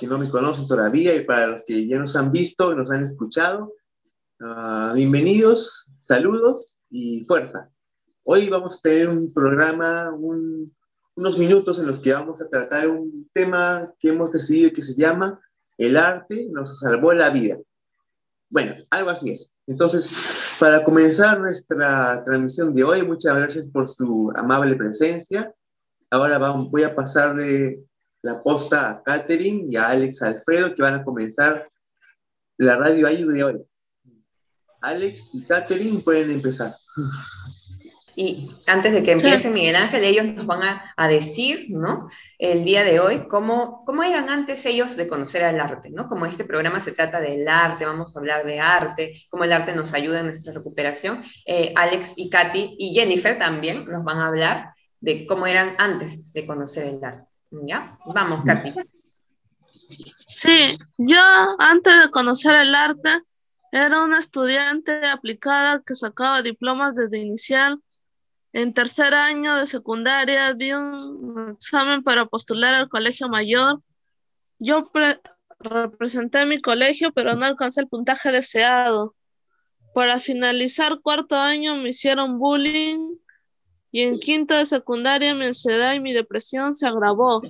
que no me conocen todavía y para los que ya nos han visto, nos han escuchado. Ah, bienvenidos, saludos y fuerza. Hoy vamos a tener un programa, unos minutos en los que vamos a tratar un tema que hemos decidido que se llama El arte nos salvó la vida. Bueno, algo así es. Entonces, para comenzar nuestra transmisión de hoy, muchas gracias por su amable presencia. Ahora voy a pasarle la posta a Catherine y a Alex Alfredo, que van a comenzar la radio ayuda de hoy. Alex y Catherine pueden empezar. Y antes de que empiece Miguel Ángel, ellos nos van a, decir, ¿no? El día de hoy, cómo, cómo eran antes ellos de conocer el arte, ¿no? Como este programa se trata del arte, vamos a hablar de arte, cómo el arte nos ayuda en nuestra recuperación. Eh, Alex y Katy y Jennifer también nos van a hablar de cómo eran antes de conocer el arte. ¿Ya? Vamos, Katy. Sí, yo antes de conocer el arte era una estudiante aplicada que sacaba diplomas desde inicial. En tercer año de secundaria di un examen para postular al colegio mayor. Yo representé mi colegio, pero no alcancé el puntaje deseado. Para finalizar cuarto año me hicieron bullying y en quinto de secundaria mi ansiedad y mi depresión se agravó.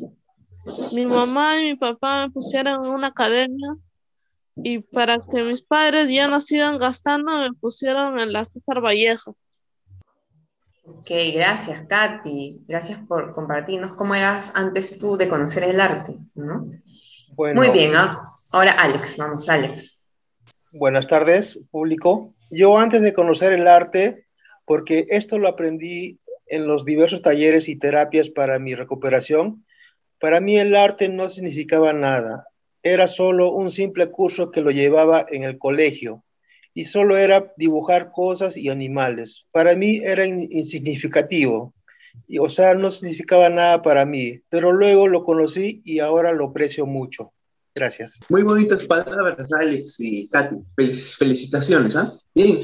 Mi mamá y mi papá me pusieron en una academia y para que mis padres ya no sigan gastando me pusieron en la César Vallejo. Ok, gracias Katy, gracias por compartirnos cómo eras antes tú de conocer el arte, ¿no? Muy bien, ¿ah? ahora Alex, vamos Alex. Buenas tardes, público. Yo antes de conocer el arte, porque esto lo aprendí en los diversos talleres y terapias para mi recuperación, para mí el arte no significaba nada. Era solo un simple curso que lo llevaba en el colegio y solo era dibujar cosas y animales. Para mí era insignificativo. Y, o sea, no significaba nada para mí, pero luego lo conocí y ahora lo aprecio mucho. Gracias. Muy bonitas palabras, Alex y Katy. felicitaciones, ¿ah? Bien.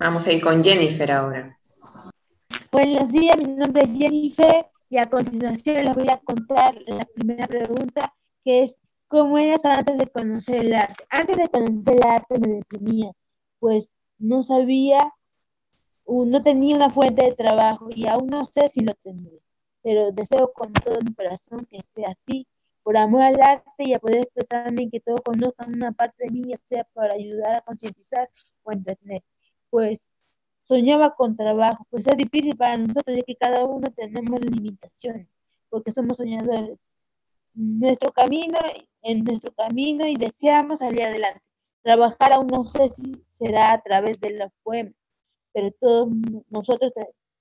Vamos a ir con Jennifer ahora. Buenos días, mi nombre es Jennifer y a continuación les voy a contar la primera pregunta que es ¿cómo eras antes de conocer el arte? Antes de conocer el arte me deprimía, pues no sabía, no tenía una fuente de trabajo y aún no sé si lo tendré, pero deseo con todo mi corazón que sea así, por amor al arte y a poder expresarme y que todos conozcan una parte de mí, ya sea para ayudar a concientizar o entretener pues soñaba con trabajo, pues es difícil para nosotros, ya que cada uno tenemos limitaciones, porque somos soñadores. Nuestro camino, en nuestro camino y deseamos salir adelante. Trabajar aún no sé si será a través de la poemas, pero todos nosotros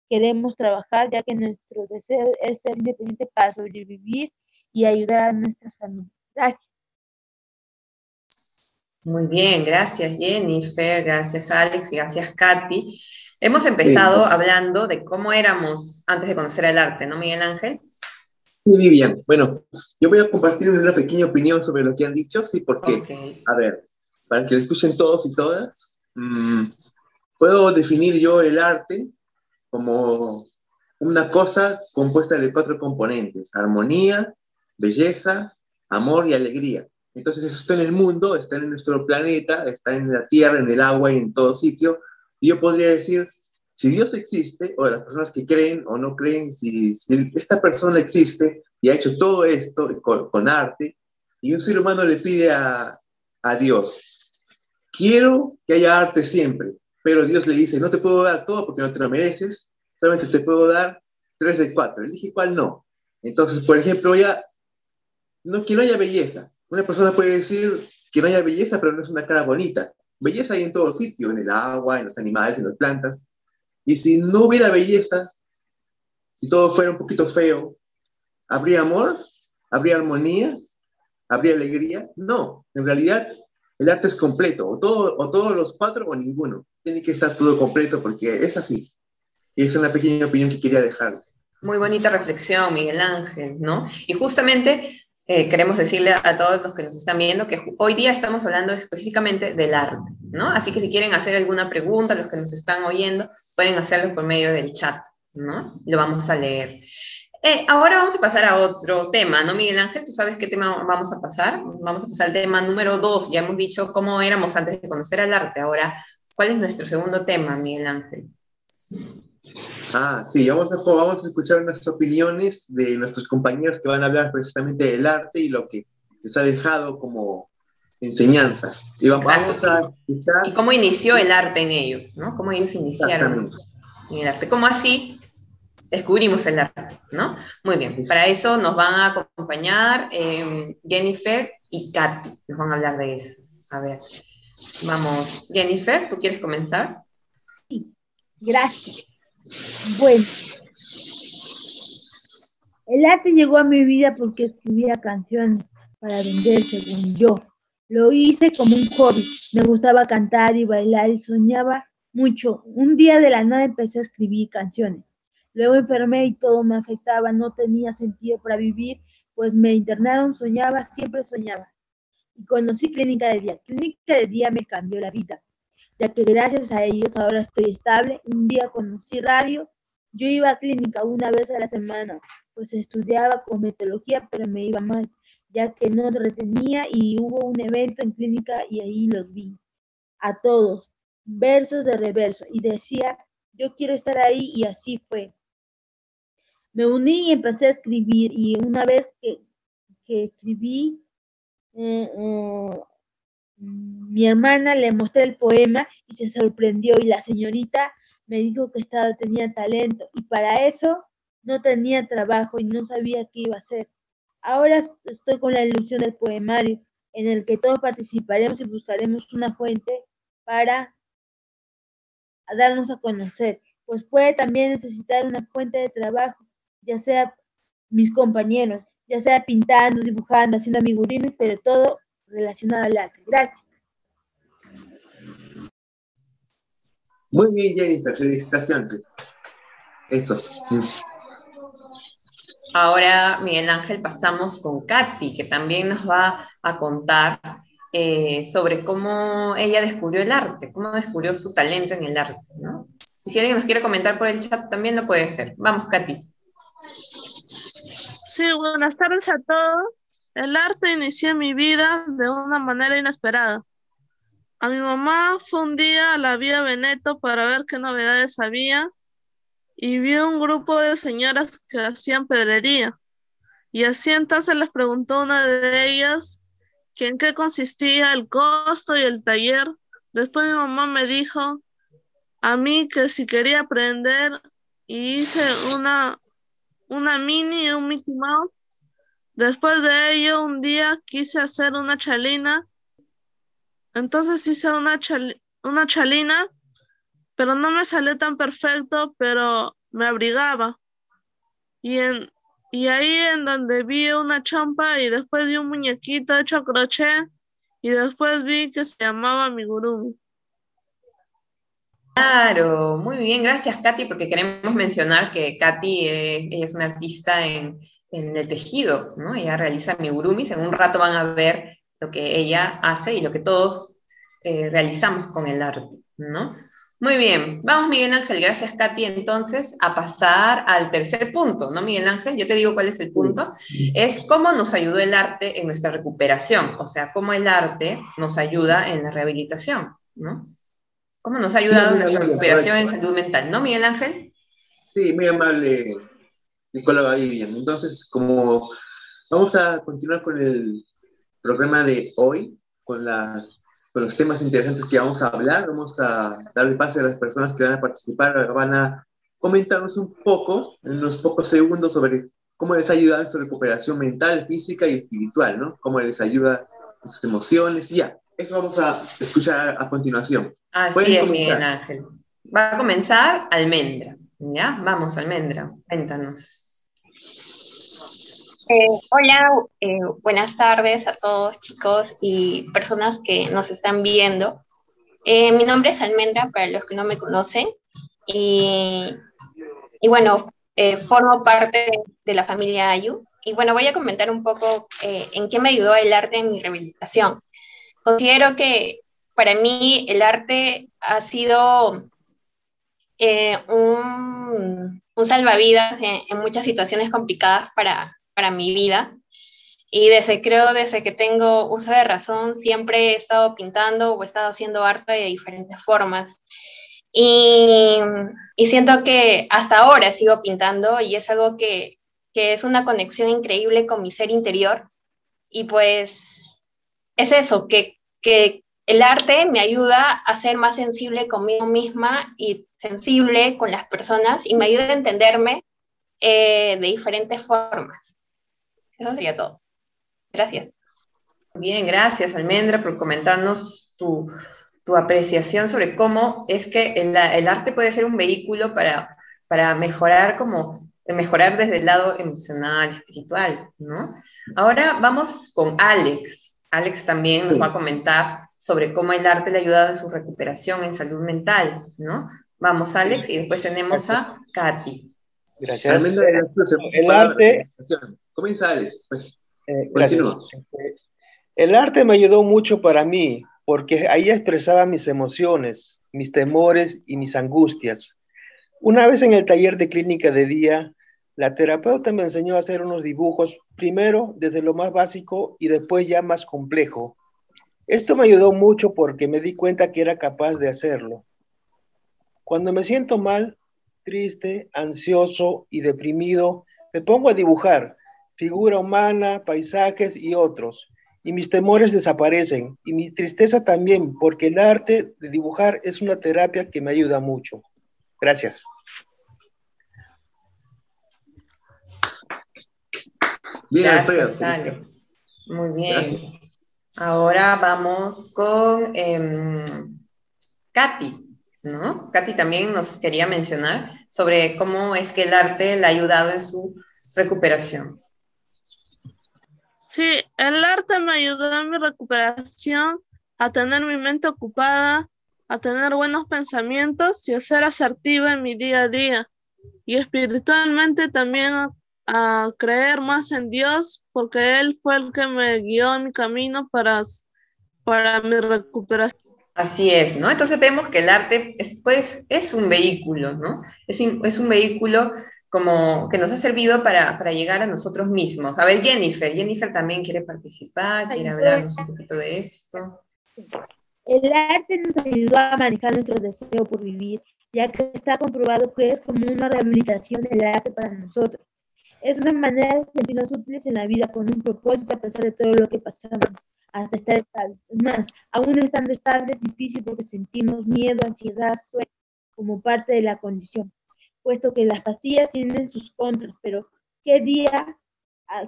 queremos trabajar, ya que nuestro deseo es ser independiente para sobrevivir y ayudar a nuestras familias. Gracias. Muy bien, gracias Jennifer, gracias Alex y gracias Katy. Hemos empezado hablando de cómo éramos antes de conocer el arte, ¿no, Miguel Ángel? Muy bien. Bueno, yo voy a compartir una pequeña opinión sobre lo que han dicho, sí, porque, a ver, para que lo escuchen todos y todas, mm, puedo definir yo el arte como una cosa compuesta de cuatro componentes, armonía, belleza, amor y alegría. Entonces eso está en el mundo, está en nuestro planeta, está en la tierra, en el agua y en todo sitio. Y yo podría decir, si Dios existe, o las personas que creen o no creen, si, esta persona existe y ha hecho todo esto con, arte, y un ser humano le pide a, a Dios, quiero que haya arte siempre, pero Dios le dice, no te puedo dar todo porque no te lo mereces, solamente te puedo dar tres de cuatro. Elige cuál no. Entonces, por ejemplo, ya, no, que no haya belleza, una persona puede decir que no haya belleza, pero no es una cara bonita. Belleza hay en todo sitio, en el agua, en los animales, en las plantas. Y si no hubiera belleza, si todo fuera un poquito feo, ¿habría amor? ¿Habría armonía? ¿Habría alegría? No, en realidad el arte es completo, o, todo, o todos los cuatro o ninguno. Tiene que estar todo completo porque es así. Y esa es una pequeña opinión que quería dejar. Muy bonita reflexión, Miguel Ángel, ¿no? Y justamente eh, queremos decirle a todos los que nos están viendo que hoy día estamos hablando específicamente del arte, ¿no? Así que si quieren hacer alguna pregunta, los que nos están oyendo, pueden hacerlo por medio del chat, ¿no? Lo vamos a leer. Eh, ahora vamos a pasar a otro tema, ¿no, Miguel Ángel? ¿Tú sabes qué tema vamos a pasar? Vamos a pasar al tema número dos. Ya hemos dicho cómo éramos antes de conocer al arte. Ahora, ¿cuál es nuestro segundo tema, Miguel Ángel? Ah, sí, vamos a, vamos a escuchar unas opiniones de nuestros compañeros que van a hablar precisamente del arte y lo que les ha dejado como enseñanza. Y vamos, a escuchar... Y cómo inició el arte en ellos, ¿no? Cómo ellos iniciaron en el arte. ¿Cómo así descubrimos el arte, ¿no? Muy bien, para eso nos van a acompañar em, Jennifer y Katy, nos van a hablar de eso. A ver, vamos, Jennifer, ¿tú quieres comenzar? Sí, gracias. Bueno, el arte llegó a mi vida porque escribía canciones para vender, según yo. Lo hice como un hobby. Me gustaba cantar y bailar y soñaba mucho. Un día de la nada empecé a escribir canciones. Luego enfermé y todo me afectaba, no tenía sentido para vivir, pues me internaron, soñaba, siempre soñaba. Y conocí Clínica de Día. Clínica de Día me cambió la vida, ya que gracias a ellos ahora estoy estable. Un día conocí radio. Yo iba a clínica una vez a la semana, pues estudiaba cosmetología, pero me iba mal, ya que no retenía y hubo un evento en clínica y ahí los vi. A todos, versos de reverso, y decía, yo quiero estar ahí y así fue me uní y empecé a escribir y una vez que, escribí, eh, eh, mi hermana le mostré el poema y se sorprendió y la señorita me dijo que estaba, tenía talento y para eso no tenía trabajo y no sabía qué iba a hacer. Ahora estoy con la ilusión del poemario en el que todos participaremos y buscaremos una fuente para darnos a conocer, pues puede también necesitar una fuente de trabajo ya sea mis compañeros, ya sea pintando, dibujando, haciendo amigurumis, pero todo relacionado al arte. Gracias. Muy bien, Jennifer, felicitaciones. Eso. Ahora, Miguel Ángel, pasamos con Katy, que también nos va a contar eh, sobre cómo ella descubrió el arte, cómo descubrió su talento en el arte. ¿no? Y si alguien nos quiere comentar por el chat, también lo puede hacer. Vamos, Katy. Sí, buenas tardes a todos. El arte inició mi vida de una manera inesperada. A mi mamá fue un día a la vía Veneto para ver qué novedades había y vio un grupo de señoras que hacían pedrería. Y así entonces les preguntó una de ellas que en qué consistía el costo y el taller. Después mi mamá me dijo a mí que si quería aprender y hice una una mini y un Mickey Mouse. Después de ello, un día quise hacer una chalina. Entonces hice una, una chalina, pero no me salió tan perfecto, pero me abrigaba. Y, en, y ahí en donde vi una champa y después vi un muñequito hecho a crochet y después vi que se llamaba Migurumi. Claro, muy bien, gracias Katy, porque queremos mencionar que Katy eh, es una artista en, el tejido, ¿no? Ella realiza amigurumis, en un rato van a ver lo que ella hace y lo que todos eh, realizamos con el arte, ¿no? Muy bien, vamos Miguel Ángel, gracias Katy, entonces a pasar al tercer punto, ¿no Miguel Ángel? Yo te digo cuál es el punto, es cómo nos ayudó el arte en nuestra recuperación, o sea, cómo el arte nos ayuda en la rehabilitación, ¿no? ¿Cómo nos ha ayudado en la recuperación en salud mental? ¿No, Miguel Ángel? Sí, muy amable, psicóloga Vivian. Entonces, como vamos a continuar con el programa de hoy, con, las, con los temas interesantes que vamos a hablar, vamos a darle pase a las personas que van a participar, van a comentarnos un poco, en unos pocos segundos, sobre cómo les ayuda en su recuperación mental, física y espiritual, ¿no? Cómo les ayuda en sus emociones y ya. Eso vamos a escuchar a continuación. Así es, Miguel Ángel. Va a comenzar Almendra. ¿Ya? Vamos, Almendra, cuéntanos. Eh, hola, eh, buenas tardes a todos chicos y personas que nos están viendo. Eh, mi nombre es Almendra, para los que no me conocen, y, bueno, formo parte de la familia Ayu. Y bueno, voy a comentar un poco en qué me ayudó el arte en mi rehabilitación. Considero que para mí el arte ha sido un, un salvavidas en, muchas situaciones complicadas para, para mi vida. Y desde, creo, desde que tengo uso de razón, siempre he estado pintando o he estado haciendo arte de diferentes formas. Y, y siento que hasta ahora sigo pintando y es algo que, que es una conexión increíble con mi ser interior. Y pues es eso, que, que el arte me ayuda a ser más sensible conmigo misma y sensible con las personas y me ayuda a entenderme eh, de diferentes formas. Eso sería todo. Gracias. Bien, gracias Almendra por comentarnos tu, tu apreciación sobre cómo es que el, el, arte puede ser un vehículo para, para mejorar como mejorar desde el lado emocional, espiritual, ¿no? Ahora vamos con Alex. Alex también nos va a comentar sobre cómo el arte le ha ayudado en su recuperación en salud mental, ¿no? Vamos, Alex, y después tenemos a Katy. Gracias. El arte... Comienza, Alex. Pues. Eh, el arte me ayudó mucho para mí, porque ahí expresaba mis emociones, mis temores y mis angustias. Una vez en el taller de clínica de día, la terapeuta me enseñó a hacer unos dibujos, primero desde lo más básico y después ya más complejo. Esto me ayudó mucho porque me di cuenta que era capaz de hacerlo. Cuando me siento mal, triste, ansioso y deprimido, me pongo a dibujar figura humana, paisajes y otros. Y mis temores desaparecen y mi tristeza también, porque el arte de dibujar es una terapia que me ayuda mucho. Gracias. Gracias, Alex. Muy bien. Ahora vamos con eh, Katy, ¿no? Katy también nos quería mencionar sobre cómo es que el arte le ha ayudado en su recuperación. Sí, el arte me ayudó en mi recuperación, a tener mi mente ocupada, a tener buenos pensamientos y a ser asertiva en mi día a día. Y espiritualmente también a, creer más en Dios, porque Él fue el que me guió en mi camino para, para mi recuperación. Así es, ¿no? Entonces vemos que el arte es, pues, es un vehículo, ¿no? Es, es un vehículo como que nos ha servido para, para, llegar a nosotros mismos. A ver, Jennifer, Jennifer también quiere participar, quiere hablarnos un poquito de esto. El arte nos ayudó a manejar nuestro deseo por vivir, ya que está comprobado que es como una rehabilitación del arte para nosotros. Es una manera de sentirnos útiles en la vida con un propósito a pesar de todo lo que pasamos, hasta estar. Más, aún estando estables es difícil porque sentimos miedo, ansiedad, sueño como parte de la condición puesto que las pastillas tienen sus contras, pero qué día,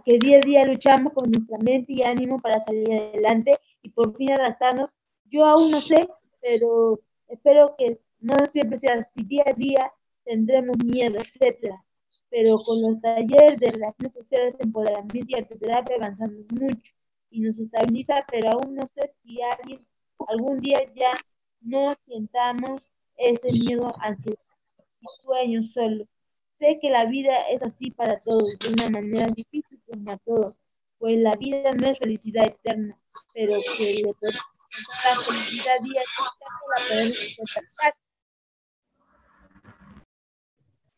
qué día a día luchamos con nuestra mente y ánimo para salir adelante y por fin adaptarnos. Yo aún no sé, pero espero que no siempre sea así. Día a día tendremos miedo, etcétera. Pero con los talleres de relaciones sociales, empoderamiento y arteterapia avanzamos mucho y nos estabiliza, pero aún no sé si alguien algún día ya no sientamos ese miedo ansiedad sueños solo. Sé que la vida es así para todos, de una manera difícil como a todos, pues la vida no es felicidad eterna, pero que le la felicidad día la podemos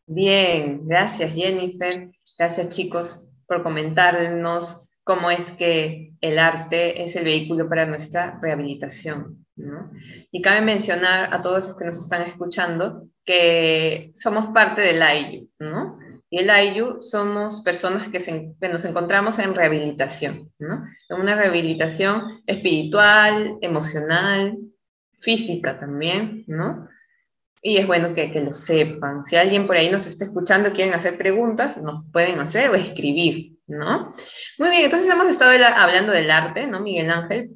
Bien, gracias Jennifer, gracias chicos por comentarnos cómo es que el arte es el vehículo para nuestra rehabilitación. Y cabe mencionar a todos los que nos están escuchando que somos parte del AIU, ¿no? Y el AIU somos personas que, nos encontramos en rehabilitación, ¿no? En una rehabilitación espiritual, emocional, física también, ¿no? Y es bueno que, que, lo sepan. Si alguien por ahí nos está escuchando, quieren hacer preguntas, nos pueden hacer o escribir, ¿no? Muy bien, entonces hemos estado hablando del arte, ¿no, Miguel Ángel?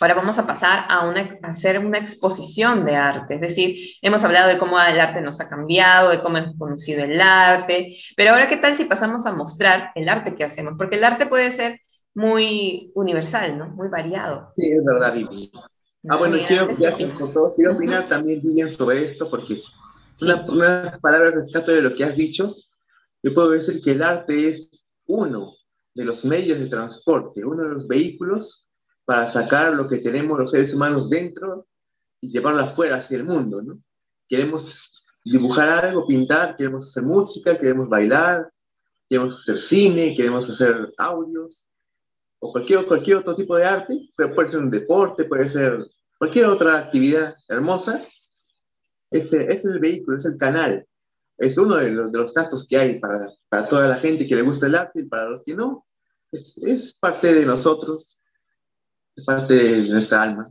Ahora vamos a pasar a, hacer una exposición de arte, es decir, hemos hablado de cómo el arte nos ha cambiado, de cómo hemos conocido el arte, pero ahora qué tal si pasamos a mostrar el arte que hacemos, porque el arte puede ser muy universal, ¿no? Muy variado. Sí, es verdad, Vivi. Ah, bueno, quiero, ya quiero opinar también, Vivian, sobre esto, porque una, una palabra rescato de lo que has dicho, yo puedo decir que el arte es uno de los medios de transporte, uno de los vehículos para sacar lo que tenemos los seres humanos dentro y llevarlo afuera hacia el mundo. Queremos dibujar algo, pintar, queremos hacer música, queremos bailar, queremos hacer cine, queremos hacer audios, o cualquier, cualquier otro tipo de arte, puede ser un deporte, puede ser cualquier otra actividad hermosa, ese, es el vehículo, es el canal, es uno de los, de los tantos que hay para, para, toda la gente que le gusta el arte y para los que no, es, es parte de nosotros, es parte de nuestra alma.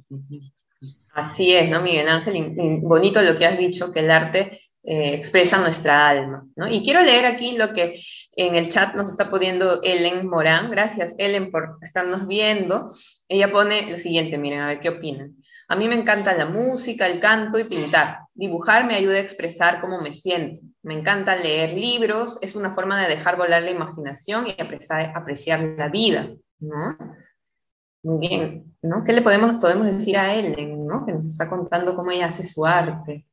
Así es, ¿no, Miguel Ángel? bonito lo que has dicho, que el arte eh, expresa nuestra alma, ¿no? Y quiero leer aquí lo que en el chat nos está poniendo Ellen Morán. Gracias, Ellen, por estarnos viendo. Ella pone lo siguiente, miren, a ver qué opinan. A mí me encanta la música, el canto y pintar. Dibujar me ayuda a expresar cómo me siento. Me encanta leer libros, es una forma de dejar volar la imaginación y apreciar, apreciar la vida, ¿no? Muy bien, ¿no? ¿Qué le podemos, podemos decir a Ellen, ¿no? Que nos está contando cómo ella hace su arte.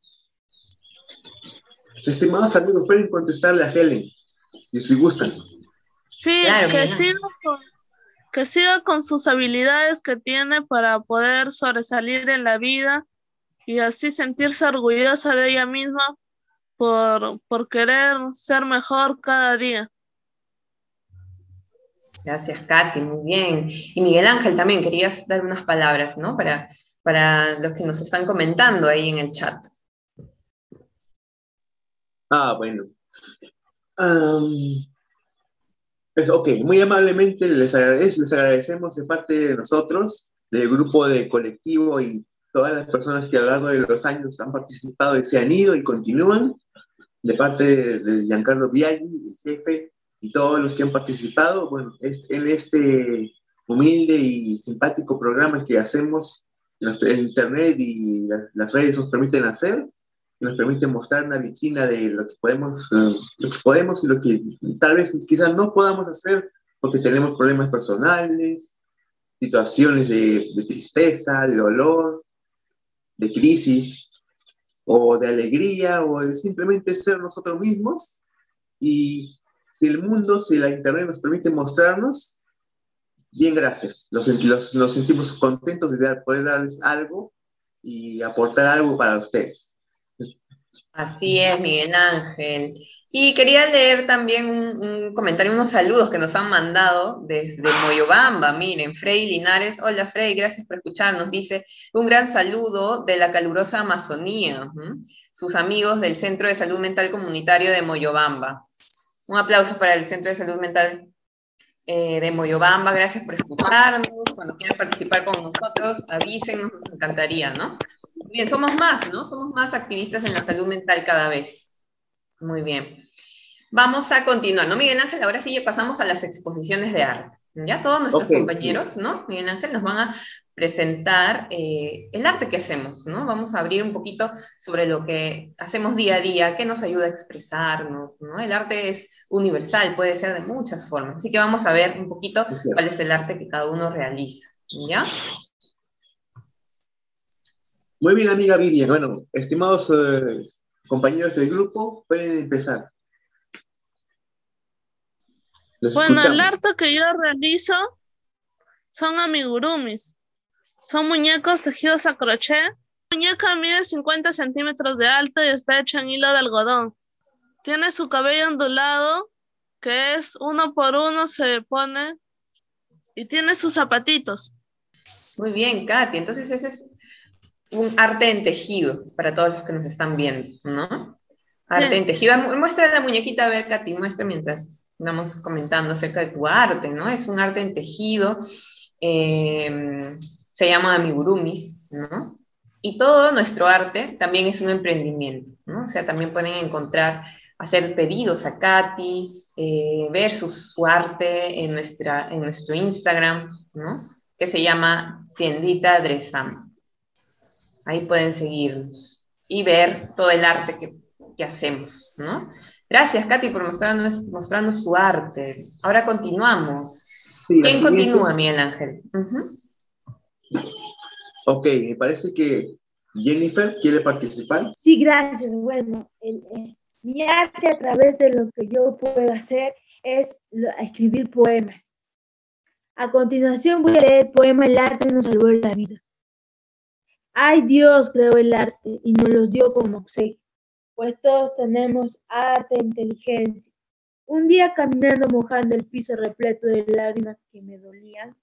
Estimados amigos, pueden contestarle a Helen, si, gustan. Sí, que, siga con, que siga con sus habilidades que tiene para poder sobresalir en la vida y así sentirse orgullosa de ella misma por, por querer ser mejor cada día. Gracias, Katy, muy bien. Y Miguel Ángel también, querías dar unas palabras, ¿no? Para, para los que nos están comentando ahí en el chat. Ah, bueno. ok, muy amablemente les, les agradecemos de parte de nosotros, del grupo de colectivo y todas las personas que a lo largo de los años han participado y se han ido y continúan, de parte de, Giancarlo Viaggi, el jefe, y todos los que han participado, bueno, en este humilde y simpático programa que hacemos en Internet y las redes nos permiten hacer, nos permite mostrar una vitrina de lo que podemos, lo que podemos y lo que tal vez quizás no podamos hacer porque tenemos problemas personales, situaciones de, de tristeza, de dolor, de crisis o de alegría o de simplemente ser nosotros mismos. Y si el mundo, si la internet nos permite mostrarnos, bien, gracias. Nos, nos sentimos contentos de poder darles algo y aportar algo para ustedes. Así es, Miguel Ángel. Y quería leer también un, comentario, unos saludos que nos han mandado desde Moyobamba. Miren, Frey Linares, hola Frey, gracias por escucharnos. Dice, un gran saludo de la calurosa Amazonía, sus amigos del Centro de Salud Mental Comunitario de Moyobamba. Un aplauso para el Centro de Salud Mental eh, de Moyobamba, gracias por escucharnos. Cuando quieran participar con nosotros, avísenos, nos encantaría, ¿no? Bien, somos más, ¿no? Somos más activistas en la salud mental cada vez. Muy bien. Vamos a continuar, ¿no, Miguel Ángel? Ahora sí pasamos a las exposiciones de arte. Ya todos nuestros compañeros, ¿no? Miguel Ángel, nos van a presentar eh, el arte que hacemos, ¿no? Vamos a abrir un poquito sobre lo que hacemos día a día, qué nos ayuda a expresarnos, ¿no? El arte es universal, puede ser de muchas formas, así que vamos a ver un poquito cuál es el arte que cada uno realiza, ¿ya? Muy bien, amiga Vivian. Bueno, estimados eh, compañeros del grupo, pueden empezar. bueno, el arte que yo realizo son amigurumis. Son muñecos tejidos a crochet. La muñeca mide 50 centímetros de alto y está hecha en hilo de algodón. Tiene su cabello ondulado, que es uno por uno se pone, y tiene sus zapatitos. Muy bien, Katy. Entonces ese es un arte en tejido para todos los que nos están viendo, ¿no? Arte en tejido. Muestra la muñequita, a ver, Katy, muestra mientras vamos comentando acerca de tu arte, ¿no? Es un arte en tejido, em, se llama amigurumis, ¿no? Y todo nuestro arte también es un emprendimiento, ¿no? O sea, también pueden encontrar, hacer pedidos a Katy, eh, ver su, su, arte en, nuestra, en nuestro Instagram, ¿no? Que se llama Tiendita Dresam. Ahí pueden seguirnos y ver todo el arte que, que hacemos, ¿no? Gracias, Katy, por mostrarnos, mostrarnos su arte. Ahora continuamos. ¿Quién continúa, Miguel Ángel? Ok, me parece que Jennifer quiere participar. Sí, gracias. Bueno, mi arte a través de lo que yo puedo hacer es escribir poemas. A continuación voy a leer el poema El arte nos salvó la vida. Ay Dios creó el arte y nos lo dio como obsequio. pues todos tenemos arte e inteligencia. Un día caminando mojando el piso repleto de lágrimas que me dolían,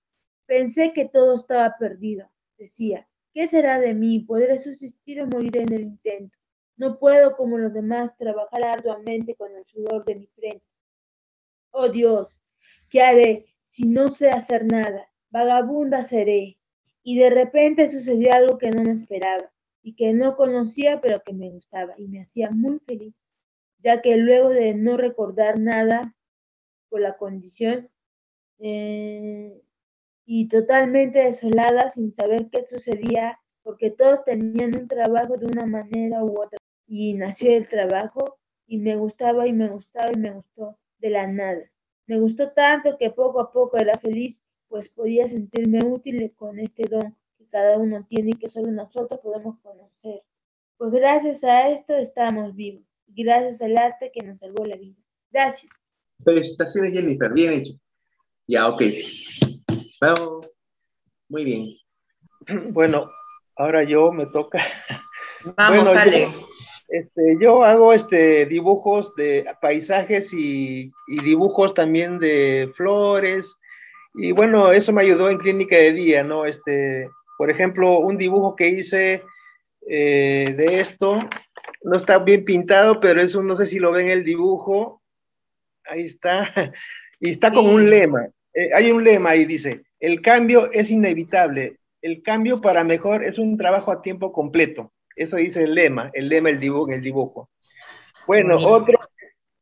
pensé que todo estaba perdido. Decía, ¿qué será de mí? ¿Podré subsistir o morir en el intento? No puedo, como los demás, trabajar arduamente con el sudor de mi frente. Oh Dios, ¿qué haré si no sé hacer nada? Vagabunda seré. Y de repente sucedió algo que no me esperaba y que no conocía pero que me gustaba y me hacía muy feliz, ya que luego de no recordar nada por la condición eh, y totalmente desolada sin saber qué sucedía porque todos tenían un trabajo de una manera u otra y nació el trabajo y me gustaba y me gustaba y me gustó de la nada. Me gustó tanto que poco a poco era feliz, pues podía sentirme útil con este don cada uno tiene y que solo nosotros podemos conocer. Pues gracias a esto estamos vivos. Gracias al arte que nos salvó la vida. Gracias. Felicitaciones, Jennifer. Bien hecho. Ya, ok. Vamos. Muy bien. Bueno, ahora yo me toca. Vamos, Alex. Yo, este, yo hago este, dibujos de paisajes y, y dibujos también de flores. Y bueno, eso me ayudó en clínica de día, ¿no? Este, por ejemplo, un dibujo que hice eh, de esto, no está bien pintado, pero eso no sé si lo ven el dibujo. Ahí está. Y está con un lema. Eh, hay un lema ahí, dice, el cambio es inevitable. El cambio para mejor es un trabajo a tiempo completo. Eso dice el lema, el lema el dibujo, el dibujo. Bueno, otro,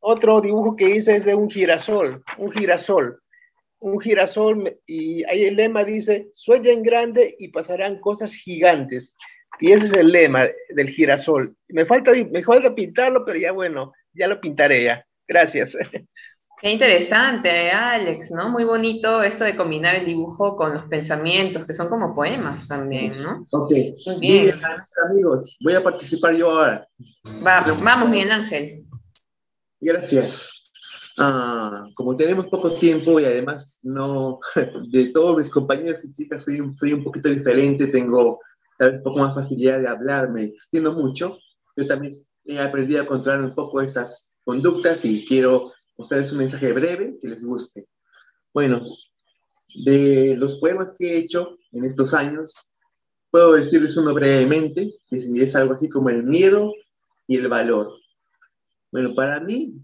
otro dibujo que hice es de un girasol, un girasol un girasol y ahí el lema dice, sueñen grande y pasarán cosas gigantes. Y ese es el lema del girasol. Me falta, me falta pintarlo, pero ya bueno, ya lo pintaré ya. Gracias. Qué interesante, Alex, ¿no? Muy bonito esto de combinar el dibujo con los pensamientos, que son como poemas también, ¿no? Ok. Muy bien. amigos. Voy a participar yo ahora. vamos, Miguel Ángel. Gracias. Ah, como tenemos poco tiempo y además no, de todos mis compañeros y chicas soy un, soy un poquito diferente, tengo tal vez un poco más facilidad de hablar, me extiendo mucho, yo también he aprendido a controlar un poco esas conductas y quiero mostrarles un mensaje breve que les guste. Bueno, de los poemas que he hecho en estos años, puedo decirles uno brevemente, que es algo así como el miedo y el valor. Bueno, para mí,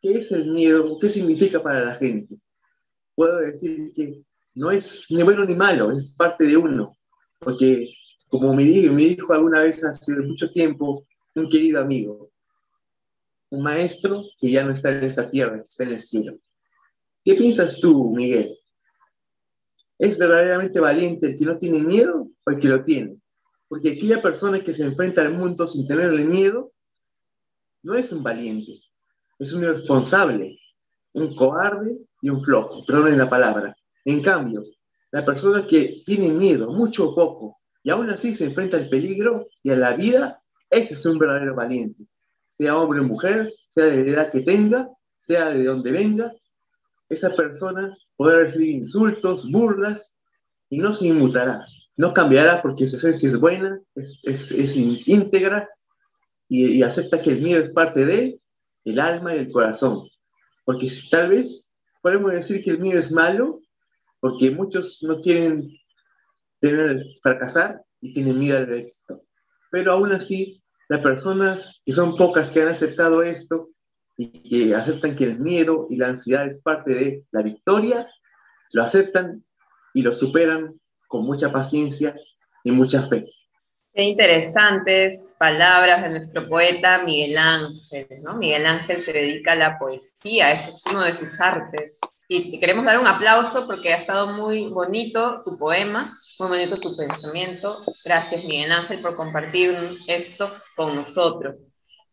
¿Qué es el miedo? ¿Qué significa para la gente? Puedo decir que no es ni bueno ni malo, es parte de uno. Porque, como me dijo, me dijo alguna vez hace mucho tiempo un querido amigo, un maestro que ya no está en esta tierra, que está en el cielo. ¿Qué piensas tú, Miguel? ¿Es verdaderamente valiente el que no tiene miedo o el que lo tiene? Porque aquella persona que se enfrenta al mundo sin tenerle miedo no es un valiente, es un irresponsable, un cobarde y un flojo, en la palabra. En cambio, la persona que tiene miedo, mucho o poco, y aún así se enfrenta al peligro y a la vida, ese es un verdadero valiente. Sea hombre o mujer, sea de la edad que tenga, sea de donde venga, esa persona podrá recibir insultos, burlas, y no se inmutará. No cambiará porque su esencia es buena, es, es, íntegra, y, y acepta que el miedo es parte de, el alma y el corazón. Porque si, tal vez podemos decir que el miedo es malo, porque muchos no quieren tener, fracasar y tienen miedo al éxito. Pero aún así, las personas, que son pocas que han aceptado esto y que aceptan que el miedo y la ansiedad es parte de la victoria, lo aceptan y lo superan con mucha paciencia y mucha fe. Qué interesantes palabras de nuestro poeta Miguel Ángel, ¿no? Miguel Ángel se dedica a la poesía, es uno de sus artes. Y te queremos dar un aplauso porque ha estado muy bonito tu poema, muy bonito tu pensamiento. Gracias Miguel Ángel por compartir esto con nosotros.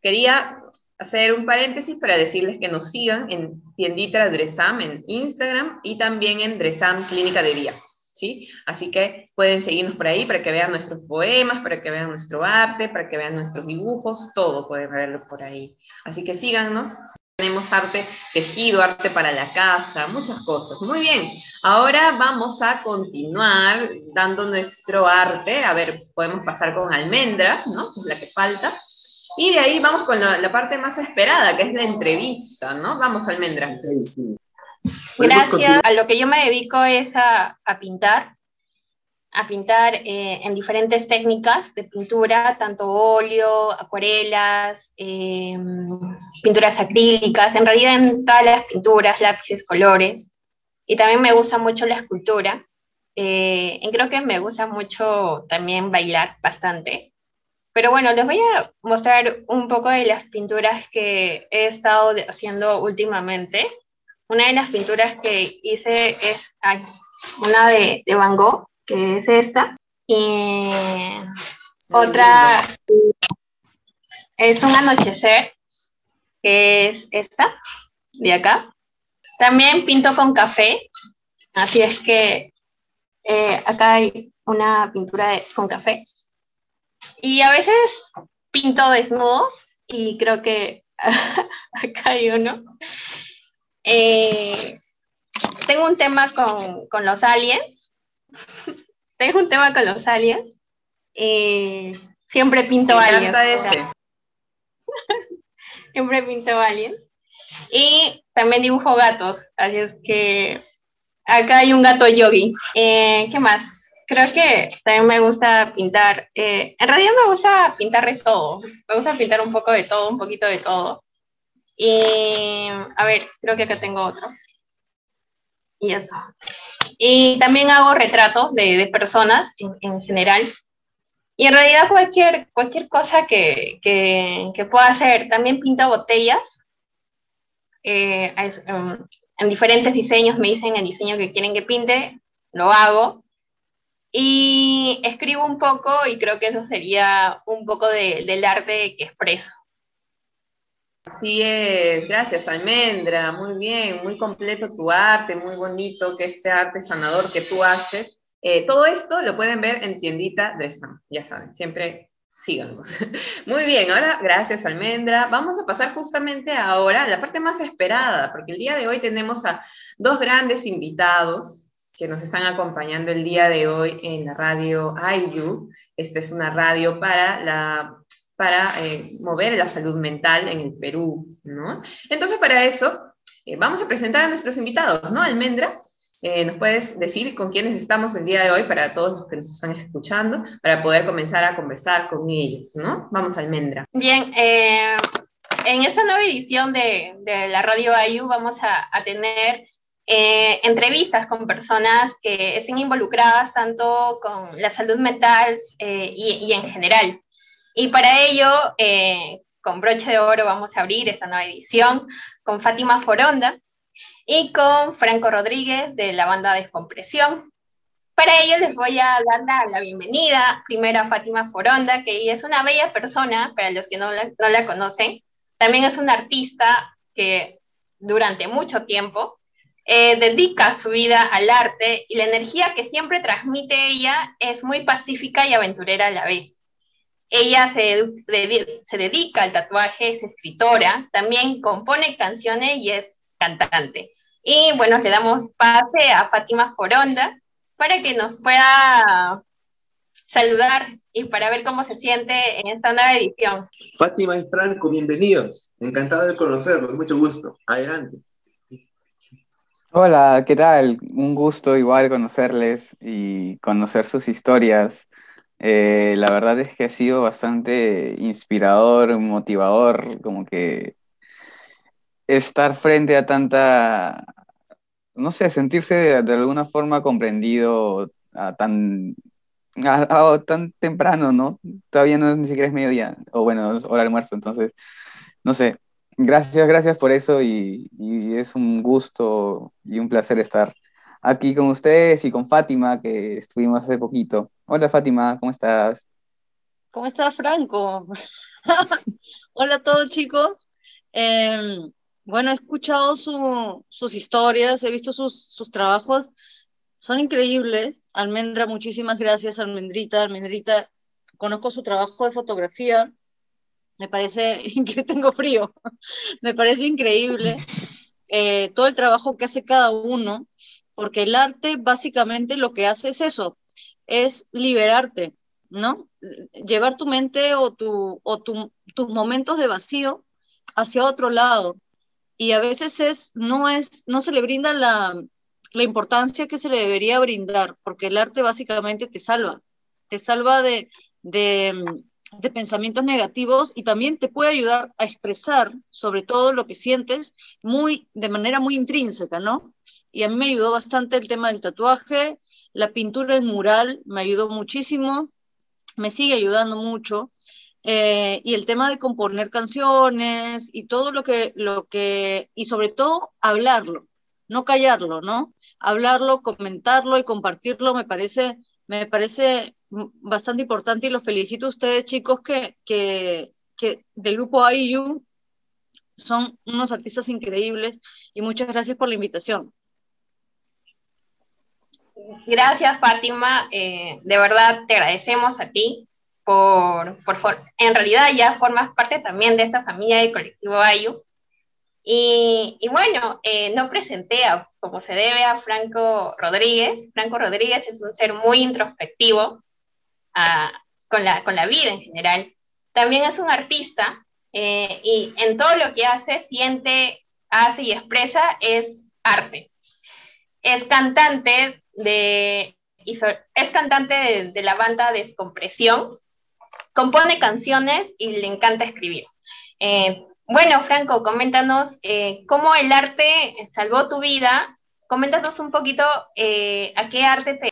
Quería hacer un paréntesis para decirles que nos sigan en tiendita Dresam en Instagram y también en Dresam Clínica de Día. ¿Sí? Así que pueden seguirnos por ahí para que vean nuestros poemas, para que vean nuestro arte, para que vean nuestros dibujos, todo pueden verlo por ahí. Así que síganos. Tenemos arte tejido, arte para la casa, muchas cosas. Muy bien, ahora vamos a continuar dando nuestro arte. A ver, podemos pasar con almendra, ¿no? Es la que falta. Y de ahí vamos con la, parte más esperada, que es la entrevista, ¿no? Vamos, Almendra. Gracias. A lo que yo me dedico es a, a pintar, a pintar eh, en diferentes técnicas de pintura, tanto óleo, acuarelas, em, pinturas acrílicas, en realidad en todas las pinturas, lápices, colores. Y también me gusta mucho la escultura. Eh, y creo que me gusta mucho también bailar bastante. Pero bueno, les voy a mostrar un poco de las pinturas que he estado haciendo últimamente. Una de las pinturas que hice es una de, de, Van Gogh, que es esta. Y otra es un anochecer, que es esta, de acá. También pinto con café, así es que eh, acá hay una pintura con café. Y a veces pinto desnudos y creo que acá hay uno. Eh, tengo un tema con, con, los aliens. tengo un tema con los aliens. Eh, siempre pinto aliens. siempre pinto aliens. Y también dibujo gatos. Así es que acá hay un gato yogi. Eh, ¿Qué más? creo que también me gusta pintar. Eh, en realidad me gusta pintar de todo. Me gusta pintar un poco de todo, un poquito de todo. Y a ver, creo que acá tengo otro. Y eso. Y también hago retratos de, de personas en, en, general. Y en realidad cualquier, cualquier cosa que, que, que pueda hacer. También pinto botellas. Eh, en, en diferentes diseños me dicen el diseño que quieren que pinte, lo hago y escribo un poco y creo que eso sería un poco de, del arte que expreso. Así es, gracias Almendra, muy bien, muy completo tu arte, muy bonito que este arte sanador que tú haces. Eh, todo esto lo pueden ver en tiendita de Sam, ya saben, siempre síganos. Muy bien, ahora gracias Almendra. Vamos a pasar justamente ahora a la parte más esperada, porque el día de hoy tenemos a dos grandes invitados que nos están acompañando el día de hoy en la radio IU. Esta es una radio para, la, para eh, mover la salud mental en el Perú, ¿no? Entonces, para eso, eh, vamos a presentar a nuestros invitados, ¿no? Almendra, eh, ¿nos puedes decir con quiénes estamos el día de hoy para todos los que nos están escuchando, para poder comenzar a conversar con ellos, ¿no? Vamos, Almendra. Bien, en esta nueva edición de, la radio IU vamos a, tener entrevistas con personas que estén involucradas tanto con la salud mental y, en general. Y para ello, eh, con broche de oro vamos a abrir esta nueva edición con Fátima Foronda y con Franco Rodríguez de la banda Descompresión. Para ello les voy a dar la, bienvenida primero a Fátima Foronda, que es una bella persona, para los que no la, no la conocen. También es una artista que durante mucho tiempo eh, dedica su vida al arte y la energía que siempre transmite ella es muy pacífica y aventurera a la vez. Ella se, se dedica al tatuaje, es escritora, también compone canciones y es cantante. Y bueno, le damos pase a Fátima Foronda para que nos pueda saludar y para ver cómo se siente en esta nueva edición. Fátima y Franco, bienvenidos. Encantado de conocerlos, mucho gusto. Adelante. Hola, ¿qué tal? Un gusto igual conocerles y conocer sus historias. Eh, la verdad es que ha sido bastante inspirador, motivador, como que estar frente a tanta, no sé, sentirse de, alguna forma comprendido a tan, tan temprano, ¿no? Todavía no ni siquiera es mediodía, o bueno, es hora de almuerzo, entonces, no sé, Gracias, gracias por eso y, es un gusto y un placer estar aquí con ustedes y con Fátima, que estuvimos hace poquito. Hola Fátima, ¿cómo estás? ¿Cómo estás, Franco? Hola a todos chicos. Em, bueno, he escuchado sus historias, he visto sus, trabajos, son increíbles. Almendra, muchísimas gracias, Almendrita. Almendrita, conozco su trabajo de fotografía me parece que tengo frío, me parece increíble eh, todo el trabajo que hace cada uno, porque el arte básicamente lo que hace es eso, es liberarte, ¿no? Llevar tu mente o, tu, o tus momentos de vacío hacia otro lado. Y a veces es, no, es, no se le brinda la, la importancia que se le debería brindar, porque el arte básicamente te salva, te salva de, de, de, pensamientos negativos y también te puede ayudar a expresar sobre todo lo que sientes muy, de manera muy intrínseca, ¿no? Y a mí me ayudó bastante el tema del tatuaje, la pintura, el mural, me ayudó muchísimo, me sigue ayudando mucho. Eh, y el tema de componer canciones y todo lo que, lo que, y sobre todo hablarlo, no callarlo, ¿no? Hablarlo, comentarlo y compartirlo me parece, me parece bastante importante y los felicito a ustedes, chicos, que, que, que del grupo IU son unos artistas increíbles y muchas gracias por la invitación. Gracias, Fátima. Eh, de verdad te agradecemos a ti por, por, en realidad ya formas parte también de esta familia del colectivo Ayu. Y, y bueno, eh, no presenté a, como se debe a Franco Rodríguez. Franco Rodríguez es un ser muy introspectivo a, con, la, con la vida en general. También es un artista eh, y en todo lo que hace, siente, hace y expresa es arte. Es cantante de, es cantante de, la banda Descompresión, compone canciones y le encanta escribir. Eh, bueno, Franco, coméntanos eh, cómo el arte salvó tu vida. Coméntanos un poquito eh, a qué arte te...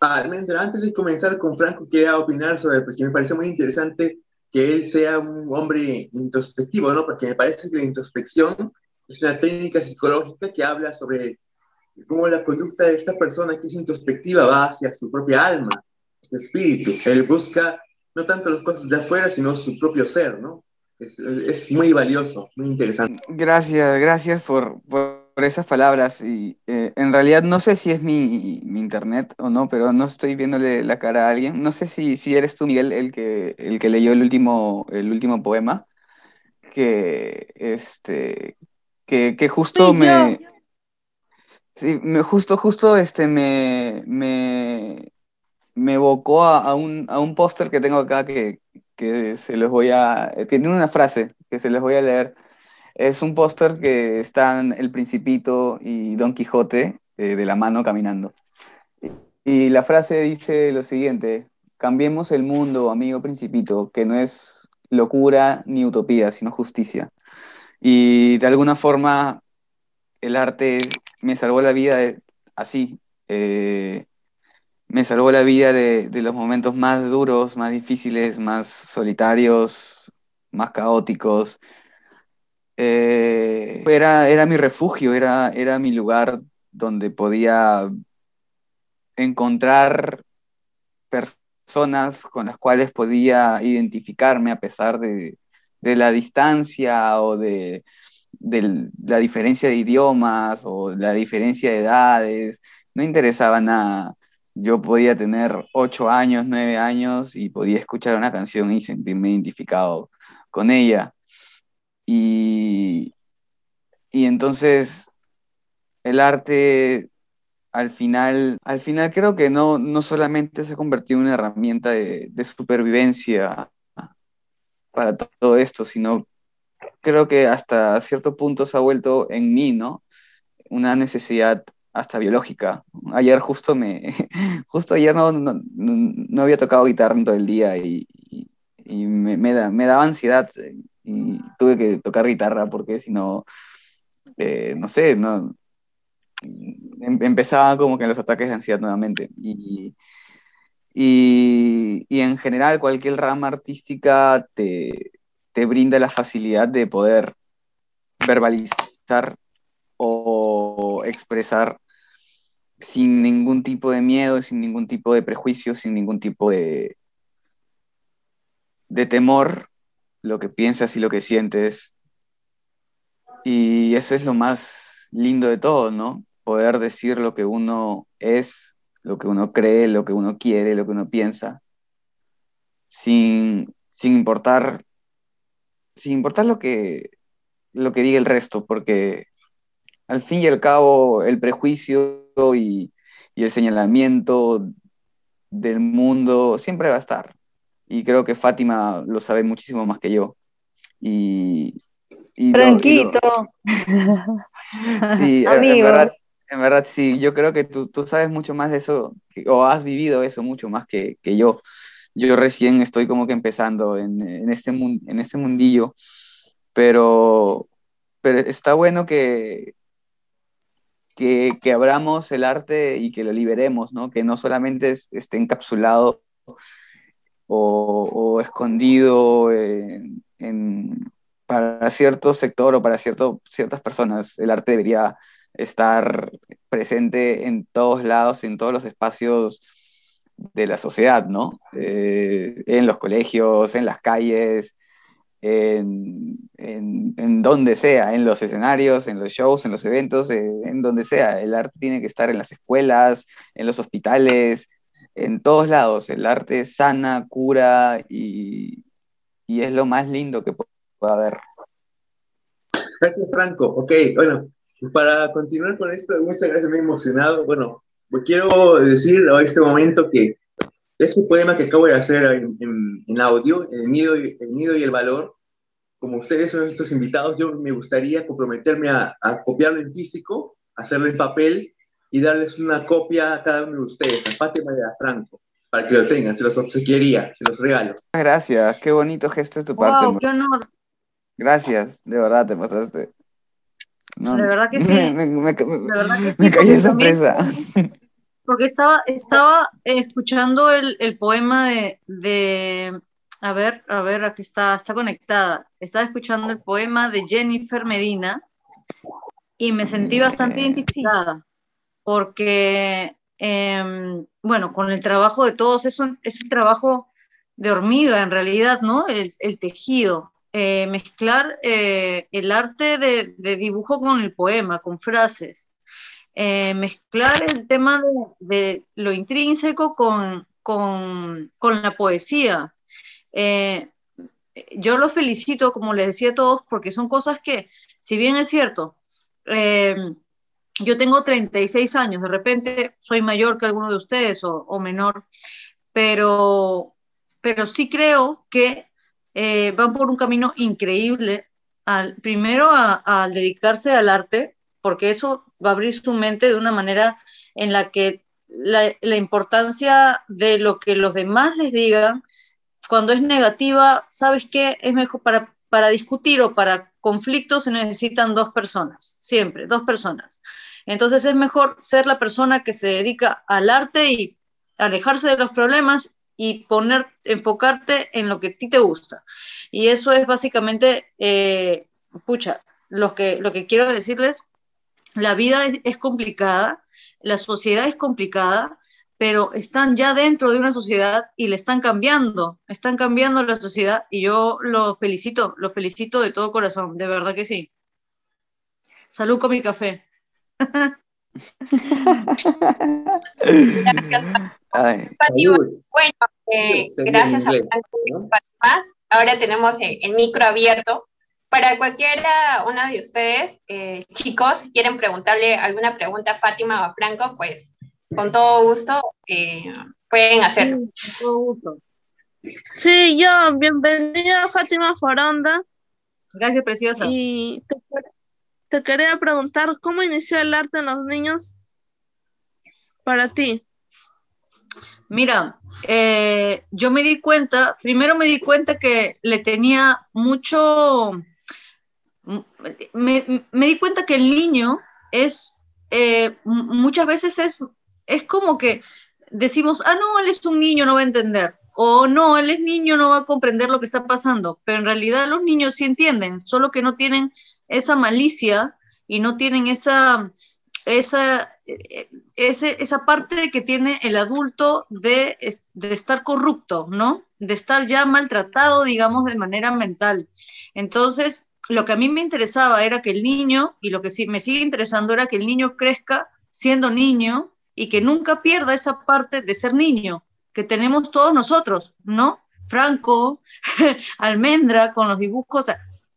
Ah, antes de comenzar con Franco, quería opinar sobre, porque me parece muy interesante que él sea un hombre introspectivo, ¿no? Porque me parece que la introspección es una técnica psicológica que habla sobre cómo la conducta de esta persona que es introspectiva va hacia su propia alma, su espíritu. Él busca no tanto las cosas de afuera, sino su propio ser, ¿no? Es, es muy valioso, muy interesante. Gracias, gracias por, por esas palabras. Y eh, en realidad no sé si es mi, mi, internet o no, pero no estoy viéndole la cara a alguien. No sé si, si eres tú, Miguel, el que, el que leyó el último, el último poema, que, este, que, que justo me... Sí, me, justo, justo este, me, me, me evocó a, un, a un póster que tengo acá que, que se los voy a... Tiene una frase que se les voy a leer. Es un póster que están El Principito y Don Quijote eh, de la mano caminando. Y, la frase dice lo siguiente, cambiemos el mundo, amigo Principito, que no es locura ni utopía, sino justicia. Y de alguna forma el arte me salvó la vida así. Eh, me salvó la vida de, los momentos más duros, más difíciles, más solitarios, más caóticos. Eh, era, era mi refugio, era, era mi lugar donde podía encontrar personas con las cuales podía identificarme a pesar de, de la distancia o de, de la diferencia de idiomas o la diferencia de edades, no interesaba nada. Yo podía tener ocho años, nueve años y podía escuchar una canción y sentirme identificado con ella. Y, y entonces el arte al final, al final creo que no, no solamente se ha convertido en una herramienta de, de supervivencia para todo esto, sino creo que hasta cierto punto se ha vuelto en mí, ¿no? Una necesidad hasta biológica. Ayer justo me, justo ayer no, no, había tocado guitarra en todo el día y, y, me, me, da, me, daba ansiedad y tuve que tocar guitarra porque si no, eh, no sé, no, em, empezaba como que los ataques de ansiedad nuevamente. Y, y, y en general cualquier rama artística te, te brinda la facilidad de poder verbalizar o expresar sin ningún tipo de miedo, sin ningún tipo de prejuicio, sin ningún tipo de, de temor, lo que piensas y lo que sientes. Y eso es lo más lindo de todo, ¿no? Poder decir lo que uno es, lo que uno cree, lo que uno quiere, lo que uno piensa, sin, sin importar sin importar lo que, lo que diga el resto, porque al fin y al cabo el prejuicio y, el señalamiento del mundo siempre va a estar. Y creo que Fátima lo sabe muchísimo más que yo. Y, Franquito. sí, en verdad, en verdad, sí, yo creo que tú, tú sabes mucho más de eso, o has vivido eso mucho más que, que yo. Yo recién estoy como que empezando en, en, este, en este mundillo, pero, pero está bueno que, que, abramos el arte y que lo liberemos, ¿no? Que no solamente esté encapsulado o, o escondido en, en, para cierto sector o para cierto, ciertas personas. El arte debería estar presente en todos lados, en todos los espacios de la sociedad, ¿no? Eh, en los colegios, en las calles, en, donde sea, en los escenarios, en los shows, en los eventos, eh, en donde sea. El arte tiene que estar en las escuelas, en los hospitales, en todos lados. El arte sana, cura y, y es lo más lindo que puede haber. Gracias, Franco. Ok, bueno, para continuar con esto, muchas gracias, me he emocionado. Bueno, pues quiero decir a este momento que este poema que acabo de hacer en, audio, el nido, el nido y el valor, como ustedes son estos invitados, yo me gustaría comprometerme a, copiarlo en físico, hacerlo en papel y darles una copia a cada uno de ustedes, a Fátima y a Franco, para que lo tengan, se los obsequiaría, se los regalo. Gracias, qué bonito gesto de tu wow, parte. qué honor. Gracias, de verdad te pasaste de verdad que sí. Me, me, de verdad que sí. Me sorpresa. Porque estaba, estaba escuchando el, el poema de, de, a ver, a ver, aquí está, está conectada. Estaba escuchando el poema de Jennifer Medina y me sentí bastante identificada porque, eh, bueno, con el trabajo de todos, eso es el trabajo de hormiga en realidad, ¿no? El, el tejido. Eh, mezclar eh, el arte de, dibujo con el poema, con frases, eh, mezclar el tema de, lo intrínseco con, con, con la poesía. yo los felicito, como les decía a todos, porque son cosas que, si bien es cierto, yo tengo 36 años, de repente soy mayor que alguno de ustedes o, o menor, pero, pero sí creo que eh, van por un camino increíble. Primero al dedicarse al arte, porque eso va a abrir su mente de una manera en la que la, importancia de lo que los demás les digan, cuando es negativa, ¿sabes qué? Es mejor para, para discutir o para conflictos se necesitan dos personas, siempre, dos personas. Entonces es mejor ser la persona que se dedica al arte y alejarse de los problemas y poner, enfocarte en lo que a ti te gusta. Y eso es básicamente, eh, pucha, lo que, lo que quiero decirles, la vida es, complicada, la sociedad es complicada, pero están ya dentro de una sociedad y le están cambiando, están cambiando la sociedad y yo los felicito, los felicito de todo corazón, de verdad que sí. Salud con mi café. Bueno, eh, gracias a más. Ahora tenemos el, micro abierto. Para cualquiera, uno de ustedes, eh, chicos, quieren preguntarle alguna pregunta a Fátima o a Franco, pues con todo gusto eh, pueden hacerlo. Sí, con todo gusto. Sí, yo, bienvenida Fátima Foronda. Gracias, preciosa. Y te quería preguntar, ¿cómo inició el arte en los niños para ti? Mira, eh, yo me di cuenta, primero me di cuenta que le tenía mucho, me, di cuenta que el niño es, eh, muchas veces es, es como que decimos, ah, no, él es un niño, no va a entender, o no, él es niño, no va a comprender lo que está pasando, pero en realidad los niños sí entienden, solo que no tienen esa malicia y no tienen esa, esa, esa parte que tiene el adulto de, de, estar corrupto, ¿no? De estar ya maltratado, digamos, de manera mental. Entonces, lo que a mí me interesaba era que el niño, y lo que sí me sigue interesando era que el niño crezca siendo niño y que nunca pierda esa parte de ser niño que tenemos todos nosotros, ¿no? Franco, Almendra, con los dibujos,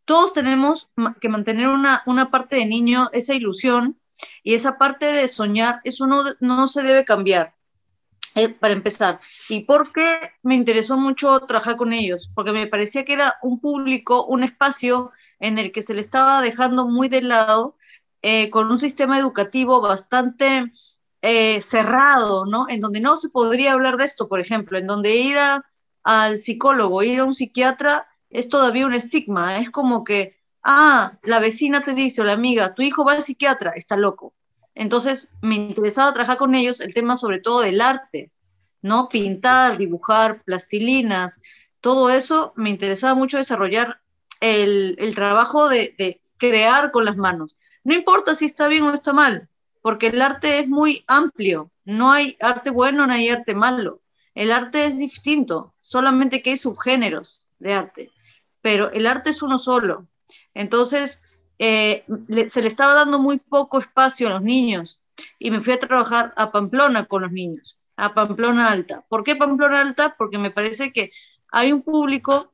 todos tenemos que mantener una, una parte de niño, esa ilusión y esa parte de soñar, eso no, no se debe cambiar. eh, para empezar. ¿Y por qué me interesó mucho trabajar con ellos? Porque me parecía que era un público, un espacio en el que se le estaba dejando muy de lado, eh, con un sistema educativo bastante eh, cerrado, ¿no? En donde no se podría hablar de esto, por ejemplo, en donde ir al psicólogo, ir a un psiquiatra es todavía un estigma, es como que, ah, la vecina te dice o la amiga, tu hijo va al psiquiatra, está loco. Entonces me interesaba trabajar con ellos el tema sobre todo del arte, ¿no? Pintar, dibujar, plastilinas, todo eso me interesaba mucho desarrollar el, trabajo de, de, crear con las manos. No importa si está bien o está mal, porque el arte es muy amplio, no hay arte bueno, no hay arte malo. El arte es distinto, solamente que hay subgéneros de arte, pero el arte es uno solo. Entonces, eh, se le estaba dando muy poco espacio a los niños y me fui a trabajar a Pamplona con los niños, a Pamplona Alta. ¿Por qué Pamplona Alta? Porque me parece que hay un público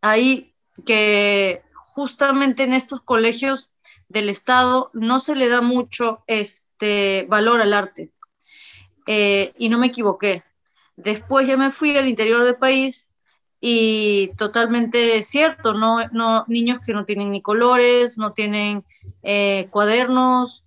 ahí que justamente en estos colegios del Estado no se le da mucho este valor al arte. Eh, y no me equivoqué. Después ya me fui al interior del país y totalmente cierto, ¿no? no niños que no tienen ni colores, no tienen eh, cuadernos.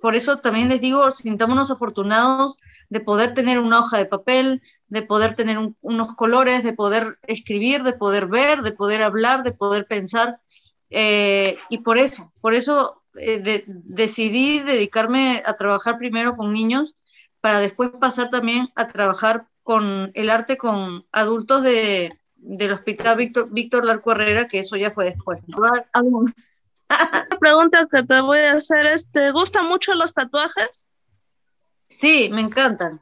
Por eso también les digo, sintámonos afortunados de poder tener una hoja de papel, de poder tener unos colores, de poder escribir, de poder ver, de poder hablar, de poder pensar. Eh, y por eso, por eso eh, decidí dedicarme a trabajar primero con niños para después pasar también a trabajar con el arte con adultos de, del Hospital Víctor, Víctor Larco Herrera, que eso ya fue después. La pregunta que te voy a hacer es, ¿te gustan mucho los tatuajes? Sí, me encantan.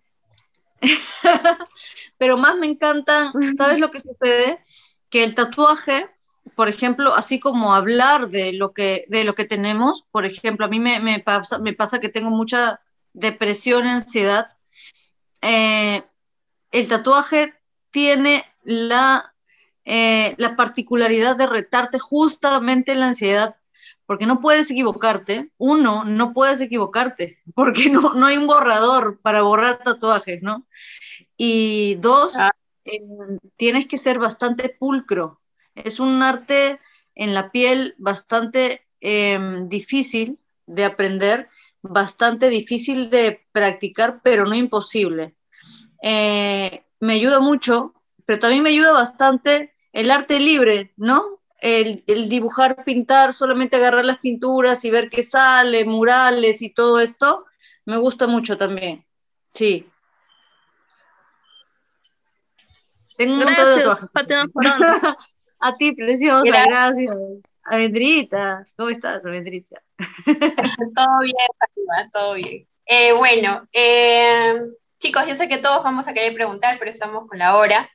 Pero más me encantan, ¿sabes lo que sucede? Que el tatuaje, por ejemplo, así como hablar de lo que, de lo que tenemos, por ejemplo, a mí me, me, pasa, me pasa que tengo mucha depresión, ansiedad, eh, el tatuaje tiene la, eh, la particularidad de retarte justamente la ansiedad, porque no puedes equivocarte. Uno, no puedes equivocarte, porque no, no hay un borrador para borrar tatuajes, ¿no? Y dos, ah. eh, tienes que ser bastante pulcro. Es un arte en la piel bastante em, difícil de aprender, bastante difícil de practicar, pero no imposible. Eh, me ayuda mucho, pero también me ayuda bastante el arte libre, ¿no? El, dibujar, pintar, solamente agarrar las pinturas y ver qué sale, murales y todo esto, me gusta mucho también. Sí. Tengo un montón de tatuajes. A ti, preciosa, gracias. Avendrita, ¿cómo estás, Avendrita? todo bien, todo bien. Eh, bueno, eh, Chicos, yo sé que todos vamos a querer preguntar, pero estamos con la hora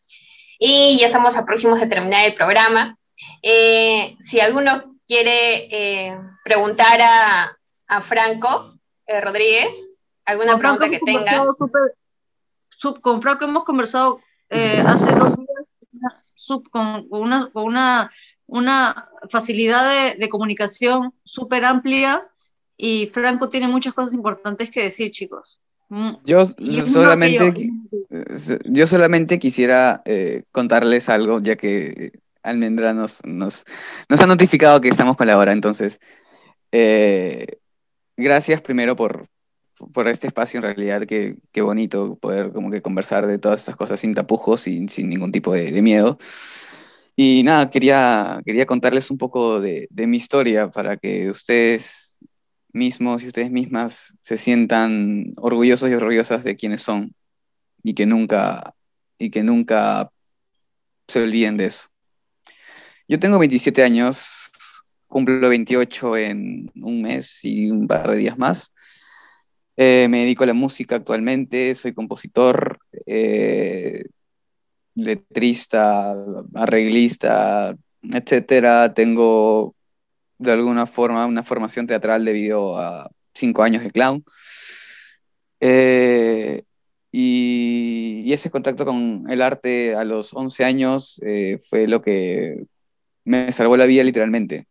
y ya estamos a próximos de terminar el programa. Eh, si alguno quiere eh, preguntar a, Franco eh, Rodríguez, alguna pregunta que tenga. con Franco hemos conversado hace dos días con, una, una, una, facilidad de comunicación súper amplia y Franco tiene muchas cosas importantes que decir, chicos. Mm, yo solamente, yo solamente quisiera eh, contarles algo, ya que Almendra nos, nos, ha notificado que estamos con la hora. Entonces, eh, gracias primero por, por este espacio, en realidad, qué bonito poder como que conversar de todas estas cosas sin tapujos y sin ningún tipo de, miedo. Y nada, quería, quería contarles un poco de, de mi historia para que ustedes mismos y ustedes mismas se sientan orgullosos y orgullosas de quienes son y que nunca, y que nunca se olviden de eso. Yo tengo 27 años, cumplo 28 en un mes y un par de días más. Eh, me dedico a la música actualmente, soy compositor, eh, letrista, arreglista, etcétera. Tengo de alguna forma una formación teatral debido a cinco años de clown. Eh, y, ese contacto con el arte a los 11 años eh, fue lo que me salvó la vida literalmente.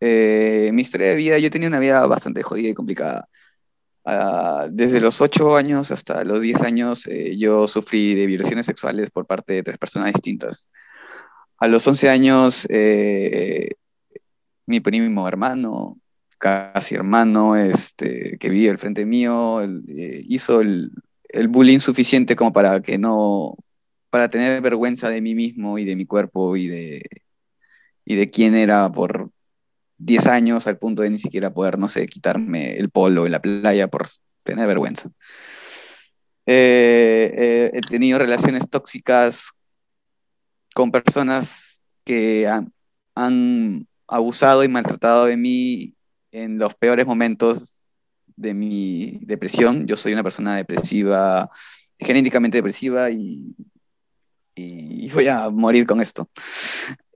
Eh, mi historia de vida, yo tenía una vida bastante jodida y complicada. Ah, desde los 8 años hasta los 10 años eh, yo sufrí de violaciones sexuales por parte de tres personas distintas. A los 11 años eh, mi primo hermano, casi hermano, este, que vivía al frente mío, eh, hizo el, bullying suficiente como para que no, para tener vergüenza de mí mismo y de mi cuerpo y de, y de quién era por 10 años al punto de ni siquiera poder, no sé, quitarme el polo en la playa por tener vergüenza. Eh, eh, he tenido relaciones tóxicas con personas que han, abusado y maltratado de mí en los peores momentos de mi depresión. Yo soy una persona depresiva, genéticamente depresiva y, voy a morir con esto.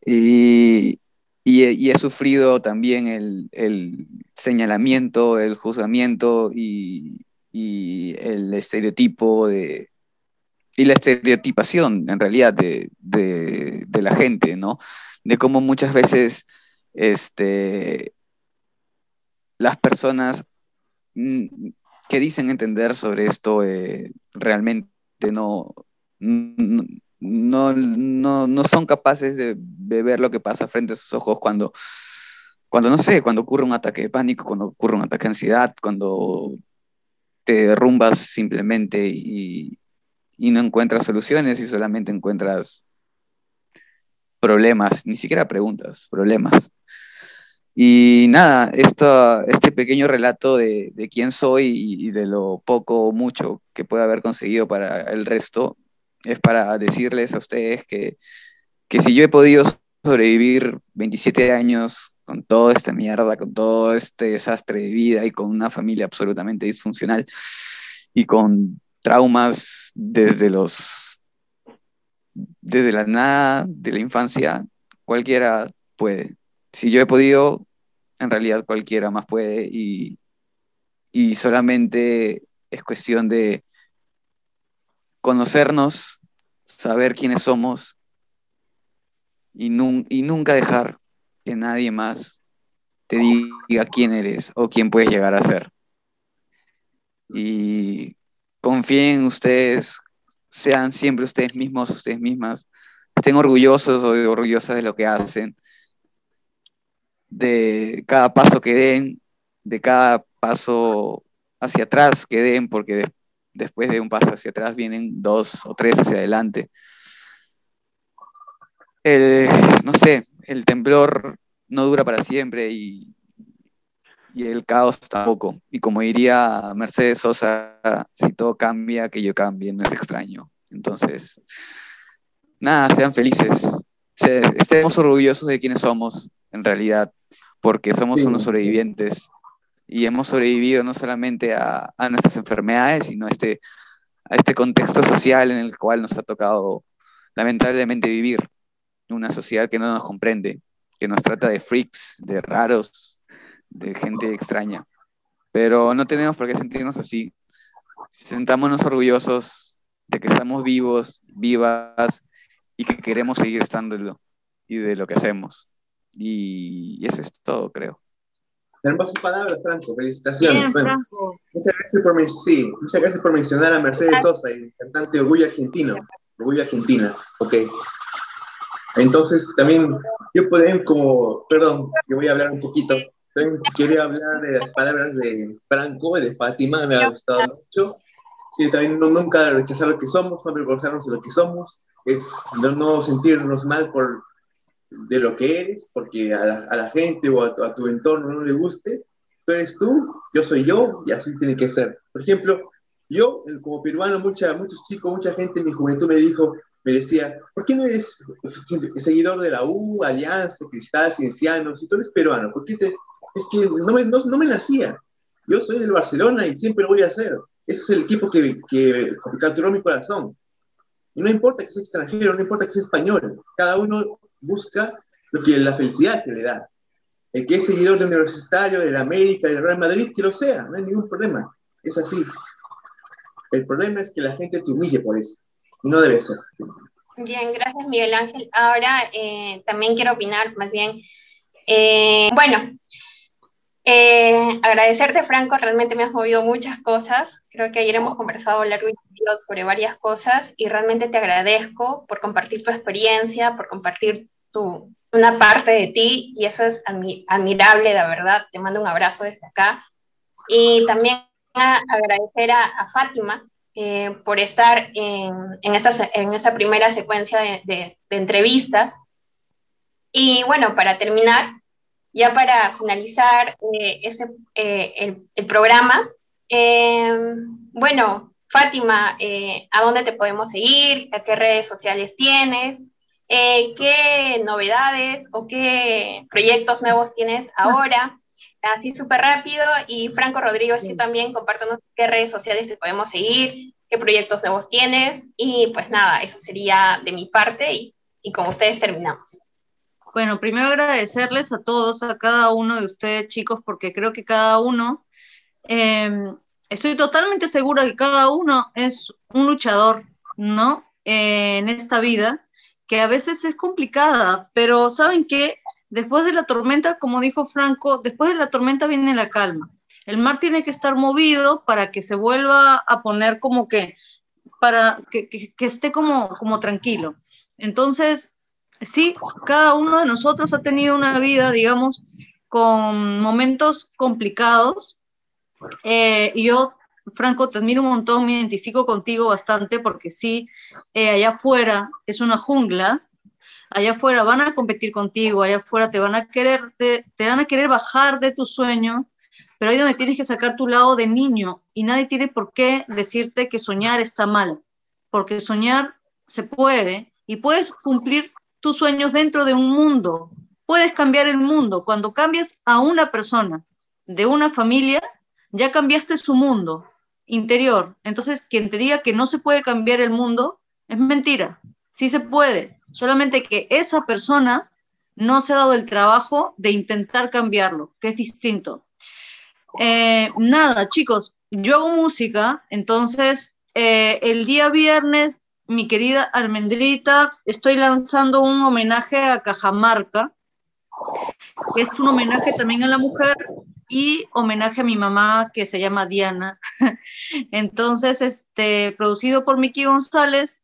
Y, he sufrido también el, señalamiento, el juzgamiento y, el estereotipo de, y la estereotipación en realidad de, la gente, ¿no? De cómo muchas veces este, las personas mm, que dicen entender sobre esto eh, realmente no, no, no, no son capaces de, ver lo que pasa frente a sus ojos cuando, cuando, no sé, cuando ocurre un ataque de pánico, cuando ocurre un ataque de ansiedad, cuando te derrumbas simplemente y, y no encuentras soluciones y solamente encuentras problemas, ni siquiera preguntas, problemas. Y nada, esto, este pequeño relato de, de quién soy y, y, de lo poco o mucho que pueda haber conseguido para el resto es para decirles a ustedes que, que si yo he podido sobrevivir 27 años con toda esta mierda, con todo este desastre de vida y con una familia absolutamente disfuncional y con traumas desde los desde la nada de la infancia, cualquiera puede. Si yo he podido, en realidad cualquiera más puede y, y solamente es cuestión de conocernos, saber quiénes somos y, y nunca dejar que nadie más te diga quién eres o quién puedes llegar a ser. Y confíen en ustedes, sean siempre ustedes mismos, ustedes mismas, estén orgullosos o orgullosas de lo que hacen, de cada paso que den, de cada paso hacia atrás que den, porque después de un paso hacia atrás vienen dos o tres hacia adelante. no sé, el temblor no dura para siempre y, y, el caos tampoco. Y como diría Mercedes Sosa, si todo cambia, que yo cambie, no es extraño. Entonces, nada, sean felices, estemos orgullosos de quienes somos, en realidad, porque somos unos sobrevivientes y hemos sobrevivido no solamente a, a, nuestras enfermedades, sino a este, a este contexto social en el cual nos ha tocado lamentablemente vivir. Una sociedad que no nos comprende, que nos trata de freaks, de raros, de gente extraña. Pero no tenemos por qué sentirnos así. Sentámonos orgullosos de que estamos vivos, vivas y que queremos seguir estándolo y de lo que hacemos. Y eso es todo, creo. Hermosas palabras, Franco. Felicitaciones. Muchas, gracias por, sí, muchas gracias por mencionar a Mercedes Sosa, el cantante Orgullo Argentino. Orgullo Argentina. Ok. Entonces, también yo puedo, como, perdón, que voy a hablar un poquito. Quería hablar de las palabras de Franco de Fátima, me ha gustado mucho. Sí, también no, nunca rechazar lo que somos, no avergonzarnos de lo que somos, es no, no sentirnos mal por de lo que eres, porque a la, gente o a tu, entorno no le guste, tú eres tú, yo soy yo, y así tiene que ser. Por ejemplo, yo, como peruano, mucha, muchos chicos, mucha gente en mi juventud me dijo, me decía, ¿por qué no eres seguidor de la U, Alianza, Cristal, Cienciano, si tú eres peruano? ¿Por qué te...? Es que no me, no, me nacía. Yo soy del Barcelona y siempre lo voy a hacer. Ese es el equipo que, que capturó mi corazón. Y no importa que sea extranjero, no importa que sea español. Cada uno busca lo que la felicidad que le da. El que es seguidor del Universitario, del América, del Real Madrid, que lo sea, no hay ningún problema. Es así. El problema es que la gente te humille por eso. Y no debe ser. Bien, gracias Miguel Ángel. Ahora eh, también quiero opinar, más bien. Eh, bueno, Eh, agradecerte, Franco, realmente me has movido muchas cosas. Creo que ayer hemos conversado largo y tendido sobre varias cosas y realmente te agradezco por compartir tu experiencia, por compartir tu, una parte de ti y eso es admirable, la verdad. Te mando un abrazo desde acá. Y también agradecer a, Fátima eh, por estar en, en, esta, en esta primera secuencia de, de, de entrevistas. Y bueno, para terminar, ya para finalizar eh, ese, eh, el, el, programa, eh, bueno, Fátima, ¿a dónde te podemos seguir? ¿A qué redes sociales tienes? ¿Qué novedades o qué proyectos nuevos tienes ahora? Así súper rápido. Y Franco Rodrigo, sí, también compártanos qué redes sociales te podemos seguir, qué proyectos nuevos tienes. Y pues nada, eso sería de mi parte y, y con ustedes terminamos. Bueno, primero agradecerles a todos, a cada uno de ustedes, chicos, porque creo que cada uno, eh, estoy totalmente segura que cada uno es un luchador, ¿no? Eh, en esta vida, que a veces es complicada, pero ¿saben qué? Después de la tormenta, como dijo Franco, después de la tormenta viene la calma. El mar tiene que estar movido para que se vuelva a poner como que, para que, que, que esté como, como tranquilo. Entonces, sí, cada uno de nosotros ha tenido una vida, digamos, con momentos complicados. Eh, y yo, Franco, te admiro un montón, me identifico contigo bastante porque sí, eh, allá afuera es una jungla, allá afuera van a competir contigo, allá afuera te van a querer, te, van a querer bajar de tu sueño, pero ahí donde tienes que sacar tu lado de niño y nadie tiene por qué decirte que soñar está mal, porque soñar se puede y puedes cumplir tus sueños dentro de un mundo. Puedes cambiar el mundo. Cuando cambias a una persona de una familia, ya cambiaste su mundo interior. Entonces, quien te diga que no se puede cambiar el mundo, es mentira. Sí se puede. Solamente que esa persona no se ha dado el trabajo de intentar cambiarlo, que es distinto. Eh, nada, chicos, yo hago música, entonces eh, el día viernes mi querida Almendrita, estoy lanzando un homenaje a Cajamarca, que es un homenaje también a la mujer y homenaje a mi mamá que se llama Diana. Entonces, este, producido por Miki González,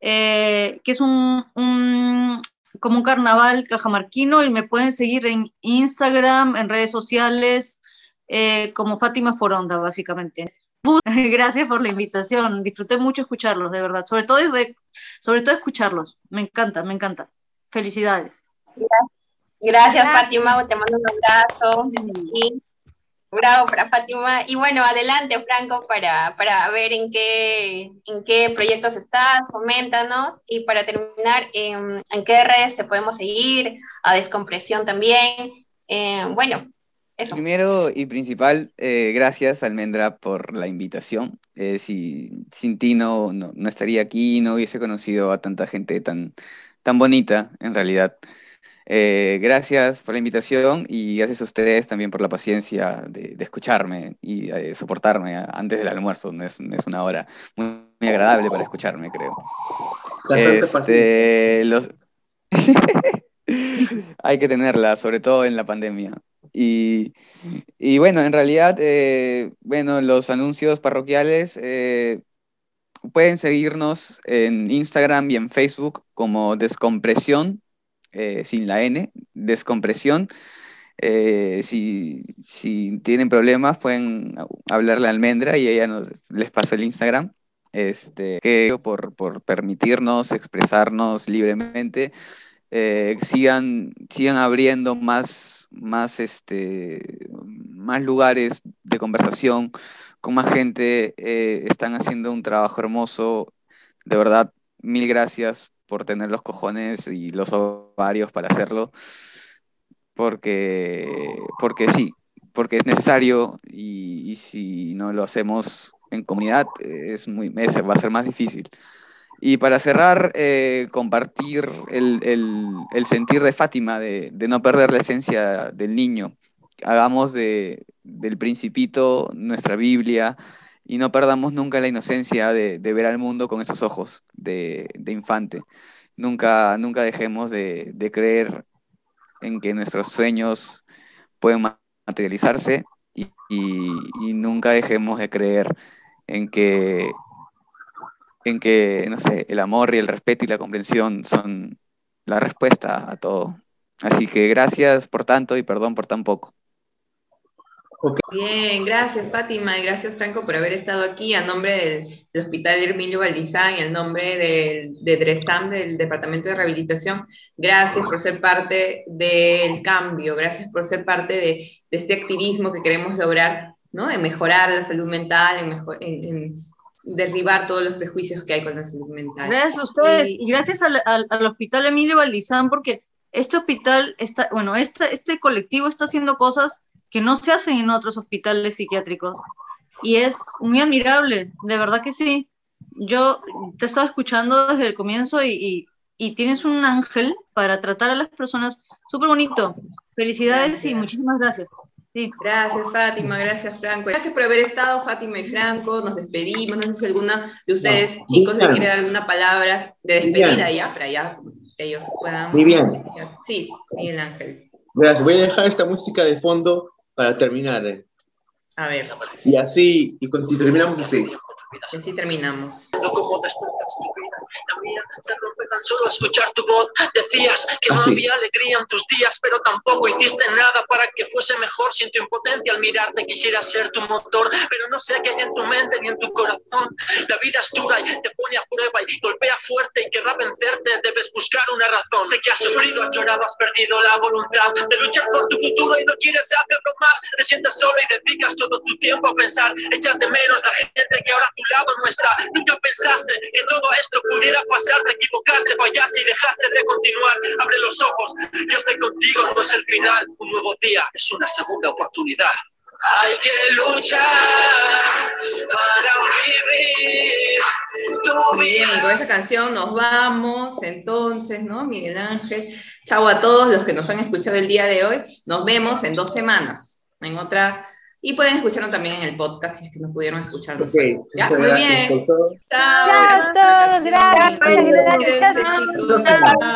eh, que es un, como un carnaval cajamarquino y me pueden seguir en Instagram, en redes sociales, eh, como Fátima Foronda, básicamente. Gracias por la invitación. Disfruté mucho escucharlos, de verdad. Sobre todo, sobre todo escucharlos. Me encanta, me encanta. Felicidades. Gracias, Fátima. Te mando un abrazo. Sí. Bravo para Fátima. Y bueno, adelante, Franco, para, para ver en qué, en qué proyectos estás, coméntanos. Y para terminar, en, en qué redes te podemos seguir, a Descompresión también. Eh, bueno, Primero y principal, eh, gracias Almendra por la invitación. Eh, si, sin ti no, no, estaría aquí, no hubiese conocido a tanta gente tan, tan bonita, en realidad. Eh, gracias por la invitación y gracias a ustedes también por la paciencia de, escucharme y soportarme antes del almuerzo. No es, una hora muy, agradable para escucharme, creo. Este, los... Hay que tenerla, sobre todo en la pandemia. Y, bueno, en realidad, eh, bueno, los anuncios parroquiales eh, pueden seguirnos en Instagram y en Facebook como Descompresión, eh, sin la N, Descompresión. Si, tienen problemas, pueden hablarle a Almendra y ella nos, les pasa el Instagram. Este, que por permitirnos expresarnos libremente, sigan, sigan abriendo más más, este, más lugares de conversación, con más gente, eh, están haciendo un trabajo hermoso. De verdad, mil gracias por tener los cojones y los ovarios para hacerlo, porque, porque sí, porque es necesario y, si no lo hacemos en comunidad es muy, va a ser más difícil. Y para cerrar, eh, compartir el, el, sentir de Fátima, de, de, no perder la esencia del niño. Hagamos de, del principito nuestra Biblia y no perdamos nunca la inocencia de, de ver al mundo con esos ojos de, infante. Nunca, nunca dejemos de, creer en que nuestros sueños pueden materializarse y, nunca dejemos de creer en que, en que, no sé, el amor y el respeto y la comprensión son la respuesta a todo. Así que gracias por tanto y perdón por tan poco. Bien, gracias Fátima y gracias Franco por haber estado aquí a nombre del, Hospital Herminio Valdizán y en nombre del, de DRESAM, del Departamento de Rehabilitación. Gracias por ser parte del cambio, gracias por ser parte de, este activismo que queremos lograr, ¿no? En mejorar la salud mental, en, derribar todos los prejuicios que hay con la salud mental. Gracias a ustedes y, gracias al, al, Hospital Emilio Valdizán porque este hospital está, bueno, este, este colectivo está haciendo cosas que no se hacen en otros hospitales psiquiátricos. Y es muy admirable, de verdad que sí. Yo te he estado escuchando desde el comienzo y, y, tienes un ángel para tratar a las personas súper bonito. Felicidades y muchísimas gracias. Gracias, Fátima, gracias, Franco. Gracias por haber estado, Fátima y Franco. Nos despedimos. No sé si alguna de ustedes, chicos, le quiere dar alguna palabra de despedida ya, para ya ellos puedan. Muy bien. Sí, Miguel Ángel. Gracias. Voy a dejar esta música de fondo para terminar. Eh. A ver. Y así, y, y terminamos así. Y así terminamos se rompe tan solo escuchar tu voz. Decías que no había alegría en tus días, pero tampoco hiciste nada para que fuese mejor. Siento impotencia al mirarte, quisiera ser tu motor, pero no sé qué hay en tu mente ni en tu corazón. La vida es dura y te pone a prueba y golpea fuerte y querrá vencerte. Debes buscar una razón. Sé que has sufrido, has llorado, has perdido la voluntad de luchar por tu futuro y no quieres hacerlo más. Te sientes sola y dedicas todo tu tiempo a pensar. Echas de menos la gente que ahora a tu lado no está. Nunca pensaste que todo esto pudiera pasar, te equivocaste, fallaste y dejaste de continuar. Abre los ojos, yo estoy contigo, no es el final. Un nuevo día es una segunda oportunidad. Hay que luchar para vivir. Muy bien, y con esa canción nos vamos entonces, ¿no? Miguel Ángel. Chao a todos los que nos han escuchado el día de hoy. Nos vemos en dos semanas en otra y pueden escucharlo también en el podcast si es que no pudieron. Okay, ¿Ya? Muy bien. Chao. Chao a todos. Gracias. Gracias, chicos.